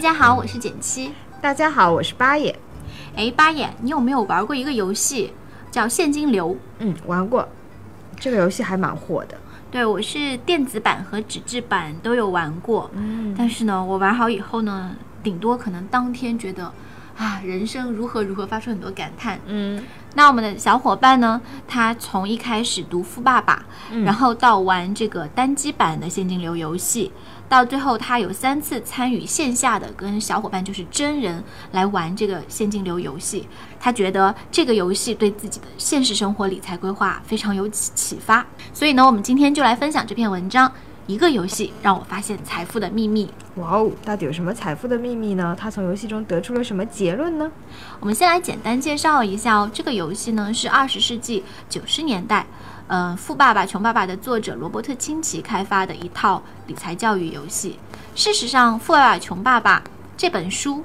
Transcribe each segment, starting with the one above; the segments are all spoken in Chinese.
大家好，我是简七。大家好，我是八爷。哎，八爷，你有没有玩过一个游戏叫现金流？嗯，玩过，这个游戏还蛮火的。对，我是电子版和纸质版都有玩过。嗯但是呢，我玩好以后呢，顶多可能当天觉得，啊，人生如何如何，发出很多感叹。嗯那我们的小伙伴呢，他从一开始读《富爸爸》嗯然后到玩这个单机版的现金流游戏，到最后他有三次参与线下的跟小伙伴就是真人来玩这个现金流游戏。他觉得这个游戏对自己的现实生活理财规划非常有启启发，所以呢，我们今天就来分享这篇文章。一个游戏让我发现财富的秘密。哇哦，到底有什么财富的秘密呢？他从游戏中得出了什么结论呢？我们先来简单介绍一下哦，这个游戏呢是二十世纪九十年代，呃，《富爸爸穷爸爸》的作者罗伯特清崎开发的一套理财教育游戏。事实上，《富爸爸穷爸爸》这本书，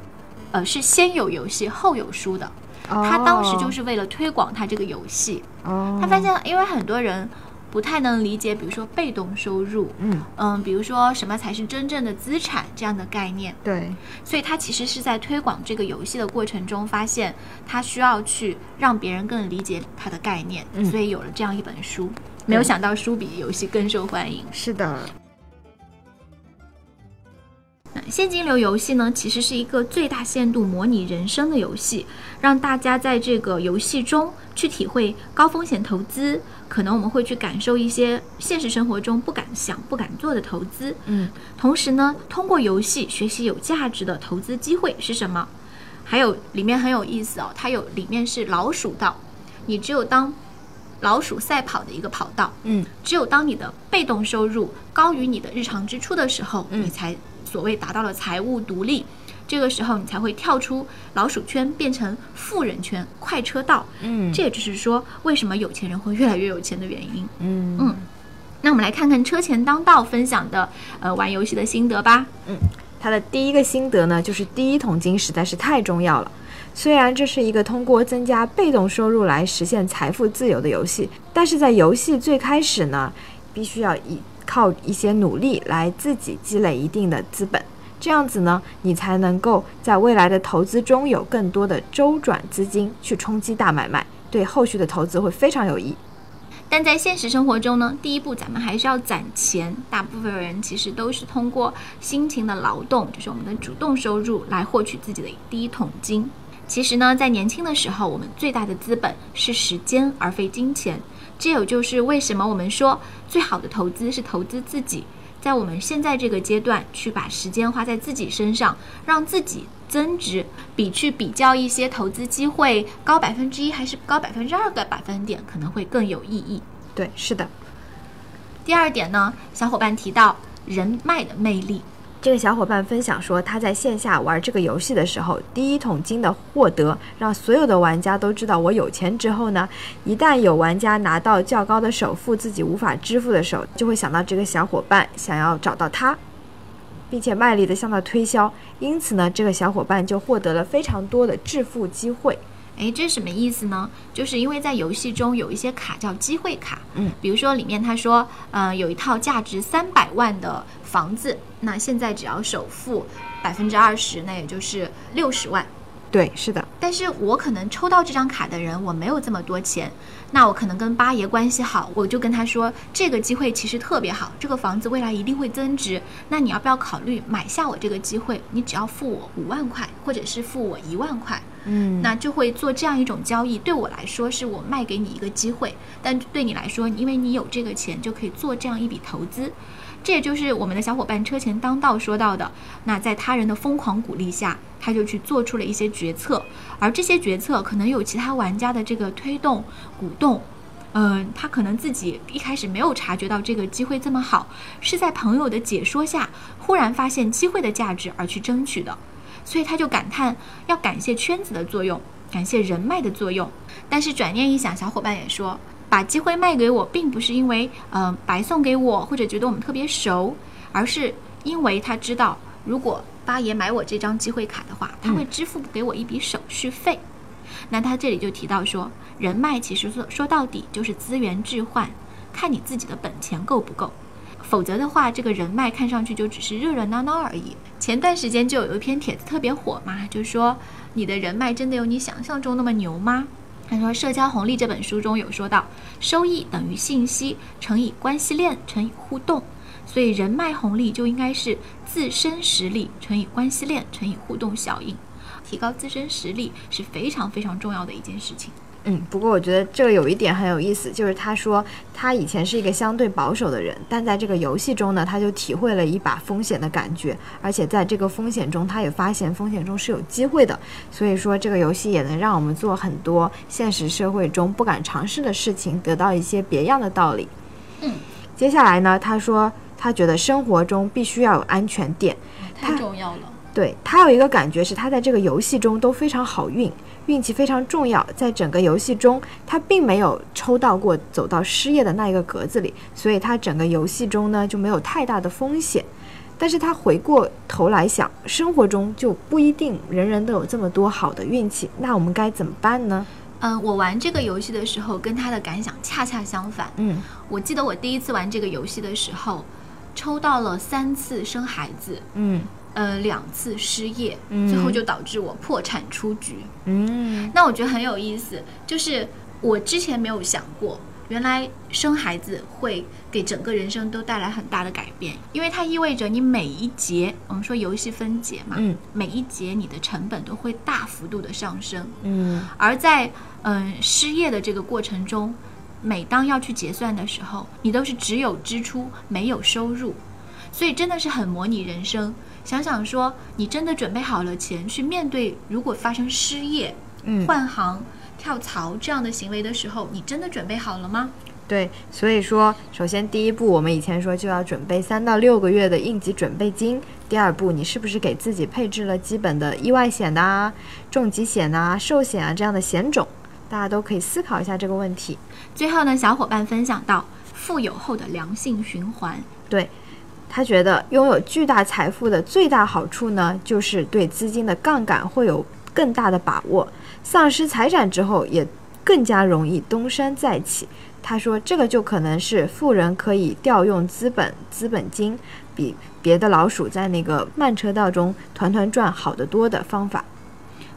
呃，是先有游戏后有书的。他当时就是为了推广他这个游戏，哦，他发现因为很多人不太能理解，比如说被动收入，嗯，嗯，比如说什么才是真正的资产这样的概念。对，所以他其实是在推广这个游戏的过程中，发现他需要去让别人更理解他的概念，嗯所以有了这样一本书。没有想到书比游戏更受欢迎。是的，那现金流游戏呢，其实是一个最大限度模拟人生的游戏，让大家在这个游戏中去体会高风险投资。可能我们会去感受一些现实生活中不敢想、不敢做的投资。嗯，同时呢，通过游戏学习有价值的投资机会是什么？还有里面很有意思哦，它有里面是老鼠道，你只有当老鼠赛跑的一个跑道，嗯，只有当你的被动收入高于你的日常支出的时候，嗯你才所谓达到了财务独立。这个时候，你才会跳出老鼠圈，变成富人圈、快车道。嗯这也就是说，为什么有钱人会越来越有钱的原因。嗯嗯那我们来看看车前当道分享的呃玩游戏的心得吧。他的第一个心得呢，就是第一桶金实在是太重要了。虽然这是一个通过增加被动收入来实现财富自由的游戏，但是在游戏最开始呢，必须要依靠一些努力来自己积累一定的资本，这样子呢，你才能够在未来的投资中有更多的周转资金去冲击大买卖，对后续的投资会非常有益。但在现实生活中呢，第一步咱们还是要攒钱。大部分人其实都是通过辛勤的劳动，就是我们的主动收入来获取自己的第一桶金。其实呢，在年轻的时候，我们最大的资本是时间，而非金钱。这也就是为什么我们说最好的投资是投资自己。在我们现在这个阶段，去把时间花在自己身上，让自己增值，比去比较一些投资机会高百分之一还是高百分之二个百分点，可能会更有意义。对，是的。第二点呢，小伙伴提到人脉的魅力。这个小伙伴分享说，他在线下玩这个游戏的时候，第一桶金的获得让所有的玩家都知道我有钱之后呢，一旦有玩家拿到较高的首付自己无法支付的时候，就会想到这个小伙伴，想要找到他，并且卖力地向他推销。因此呢，这个小伙伴就获得了非常多的致富机会。诶，这是什么意思呢？就是因为在游戏中有一些卡叫机会卡，嗯，比如说里面他说，呃，有一套价值三百万的房子，那现在只要首付百分之二十，那也就是六十万。对，是的，但是我可能抽到这张卡的人，我没有这么多钱，那我可能跟八爷关系好，我就跟他说，这个机会其实特别好，这个房子未来一定会增值，那你要不要考虑买下我这个机会？你只要付我五万块，或者是付我一万块，嗯，那就会做这样一种交易。对我来说，是我卖给你一个机会，但对你来说，因为你有这个钱，就可以做这样一笔投资。这也就是我们的小伙伴车前当道说到的。那在他人的疯狂鼓励下，他就去做出了一些决策，而这些决策可能有其他玩家的这个推动、鼓动，嗯，他可能自己一开始没有察觉到这个机会这么好，是在朋友的解说下，忽然发现机会的价值而去争取的，所以他就感叹要感谢圈子的作用，感谢人脉的作用。但是转念一想，小伙伴也说，把机会卖给我，并不是因为嗯白送给我，或者觉得我们特别熟，而是因为他知道，如果八爷买我这张机会卡的话，他会支付给我一笔手续费。那他这里就提到说，人脉其实说说到底就是资源置换，看你自己的本钱够不够。否则的话，这个人脉看上去就只是热热闹闹而已。前段时间就有一篇帖子特别火嘛，就说你的人脉真的有你想象中那么牛吗？他说《社交红利》这本书中有说到，收益等于信息乘以关系链乘以互动，所以人脉红利就应该是自身实力乘以关系链乘以互动效应。提高自身实力是非常非常重要的一件事情。嗯，不过我觉得这个有一点很有意思，就是他说他以前是一个相对保守的人，但在这个游戏中呢，他就体会了一把风险的感觉，而且在这个风险中，他也发现风险中是有机会的。所以说，这个游戏也能让我们做很多现实社会中不敢尝试的事情，得到一些别样的道理。嗯，接下来呢，他说他觉得生活中必须要有安全垫，太重要了。对他有一个感觉是，他在这个游戏中都非常好运，运气非常重要。在整个游戏中，他并没有抽到过走到失业的那一个格子里，所以他整个游戏中呢就没有太大的风险。但是他回过头来想，生活中就不一定人人都有这么多好的运气，那我们该怎么办呢？嗯，我玩这个游戏的时候跟他的感想恰恰相反。嗯，我记得我第一次玩这个游戏的时候，抽到了三次生孩子。嗯。呃，两次失业，最后就导致我破产出局。嗯，那我觉得很有意思，就是我之前没有想过，原来生孩子会给整个人生都带来很大的改变，因为它意味着你每一节，我们说游戏分解嘛，嗯，每一节你的成本都会大幅度的上升。嗯，而在嗯失业的这个过程中，每当要去结算的时候，你都是只有支出没有收入，所以真的是很模拟人生。想想说，你真的准备好了钱去面对如果发生失业、嗯，换行、跳槽这样的行为的时候，你真的准备好了吗？对，所以说，首先第一步，我们以前说就要准备三到六个月的应急准备金。第二步，你是不是给自己配置了基本的意外险呐、重疾险呐、寿险啊这样的险种？大家都可以思考一下这个问题。最后呢，小伙伴分享到，富有后的良性循环。对。他觉得拥有巨大财富的最大好处呢，就是对资金的杠杆会有更大的把握。丧失财产之后，也更加容易东山再起。他说，这个就可能是富人可以调用资本、资本金，比别的老鼠在那个慢车道中团团转好得多的方法。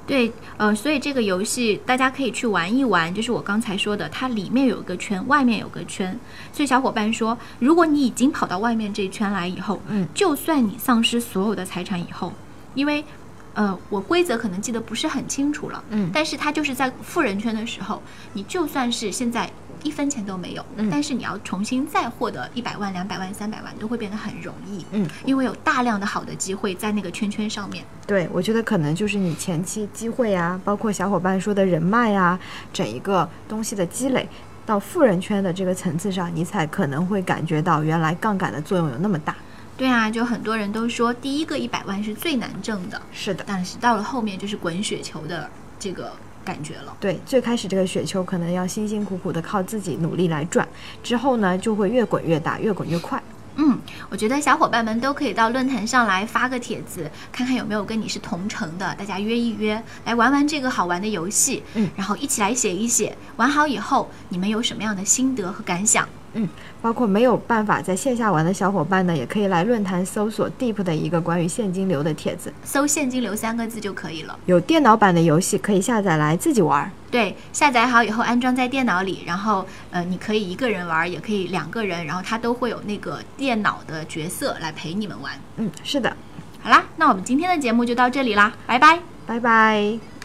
对，呃，所以这个游戏大家可以去玩一玩，就是我刚才说的，它里面有个圈，外面有个圈。所以小伙伴说，如果你已经跑到外面这一圈来以后，嗯，就算你丧失所有的财产以后，因为，呃，我规则可能记得不是很清楚了，嗯，但是它就是在富人圈的时候，你就算是现在。一分钱都没有，但是你要重新再获得一百万、两百万、三百万，都会变得很容易。嗯，因为有大量的好的机会在那个圈圈上面。对，我觉得可能就是你前期机会啊，包括小伙伴说的人脉啊，整一个东西的积累，到富人圈的这个层次上，你才可能会感觉到原来杠杆的作用有那么大。对啊，就很多人都说第一个一百万是最难挣的，是的，但是到了后面就是滚雪球的这个。感觉了，对，最开始这个雪球可能要辛辛苦苦的靠自己努力来转，之后呢就会越滚越大，越滚越快。嗯，我觉得小伙伴们都可以到论坛上来发个帖子，看看有没有跟你是同城的，大家约一约来玩玩这个好玩的游戏。嗯，然后一起来写一写，玩好以后你们有什么样的心得和感想？嗯，包括没有办法在线下玩的小伙伴呢，也可以来论坛搜索 Deep 的一个关于现金流的帖子，搜“现金流”三个字就可以了。有电脑版的游戏可以下载来自己玩。对，下载好以后安装在电脑里，然后呃，你可以一个人玩，也可以两个人，然后它都会有那个电脑的角色来陪你们玩。嗯，是的。好啦，那我们今天的节目就到这里啦，拜拜，拜拜。